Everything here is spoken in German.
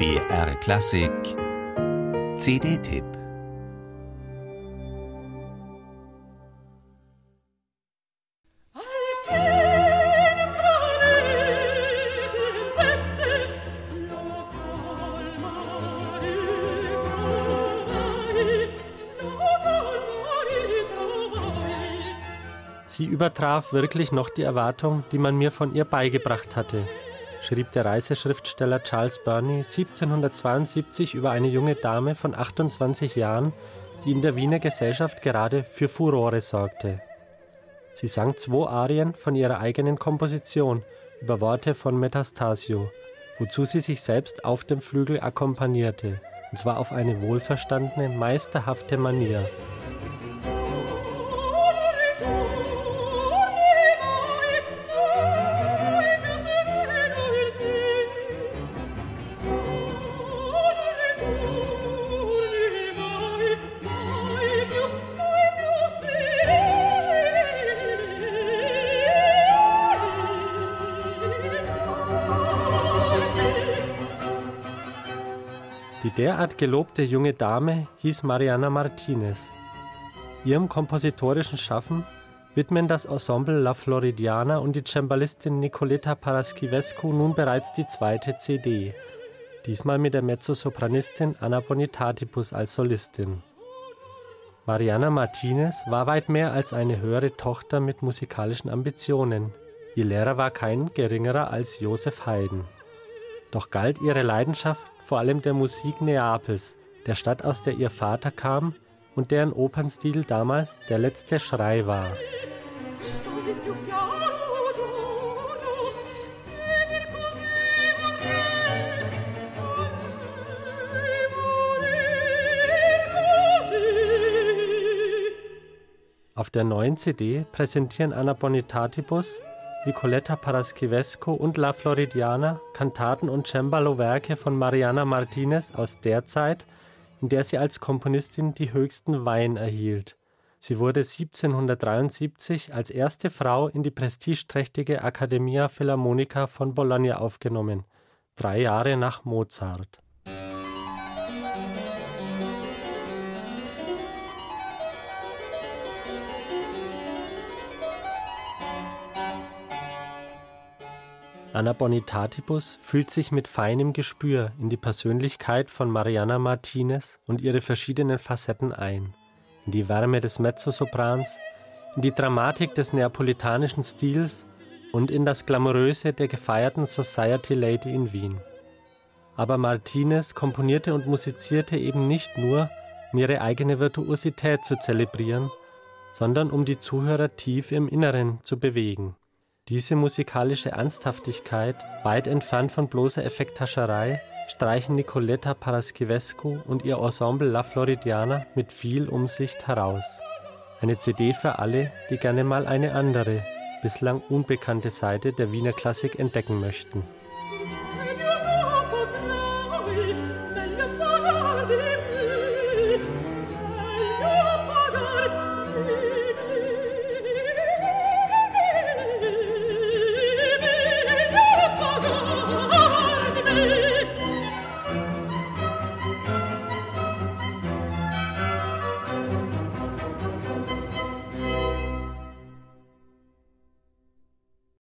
BR Klassik. CD-Tipp Sie übertraf wirklich noch die Erwartung, die man mir von ihr beigebracht hatte, schrieb der Reiseschriftsteller Charles Burney 1772 über eine junge Dame von 28 Jahren, die in der Wiener Gesellschaft gerade für Furore sorgte. Sie sang zwei Arien von ihrer eigenen Komposition über Worte von Metastasio, wozu sie sich selbst auf dem Flügel akkompanierte, und zwar auf eine wohlverstandene, meisterhafte Manier. Die derart gelobte junge Dame hieß Mariana Martinez. Ihrem kompositorischen Schaffen widmen das Ensemble La Floridiana und die Cembalistin Nicoletta Paraschivescu nun bereits die zweite CD, diesmal mit der Mezzosopranistin Anna Bonitatibus als Solistin. Mariana Martinez war weit mehr als eine höhere Tochter mit musikalischen Ambitionen. Ihr Lehrer war kein geringerer als Josef Haydn. Doch galt ihre Leidenschaft vor allem der Musik Neapels, der Stadt, aus der ihr Vater kam und deren Opernstil damals der letzte Schrei war. Auf der neuen CD präsentieren Anna Bonitatibus Nicoletta Paraschivescu und La Floridiana Kantaten und Cembalo-Werke von Mariana Martinez aus der Zeit, in der sie als Komponistin die höchsten Weihen erhielt. Sie wurde 1773 als erste Frau in die prestigeträchtige Accademia Philharmonica von Bologna aufgenommen, drei Jahre nach Mozart Anna Bonitatibus fühlt sich mit feinem Gespür in die Persönlichkeit von Mariana Martinez und ihre verschiedenen Facetten ein, in die Wärme des Mezzosoprans, in die Dramatik des neapolitanischen Stils und in das Glamouröse der gefeierten Society Lady in Wien. Aber Martinez komponierte und musizierte eben nicht nur, um ihre eigene Virtuosität zu zelebrieren, sondern um die Zuhörer tief im Inneren zu bewegen. Diese musikalische Ernsthaftigkeit, weit entfernt von bloßer Effekthascherei, streichen Nicoletta Paraschivescu und ihr Ensemble La Floridiana mit viel Umsicht heraus. Eine CD für alle, die gerne mal eine andere, bislang unbekannte Seite der Wiener Klassik entdecken möchten.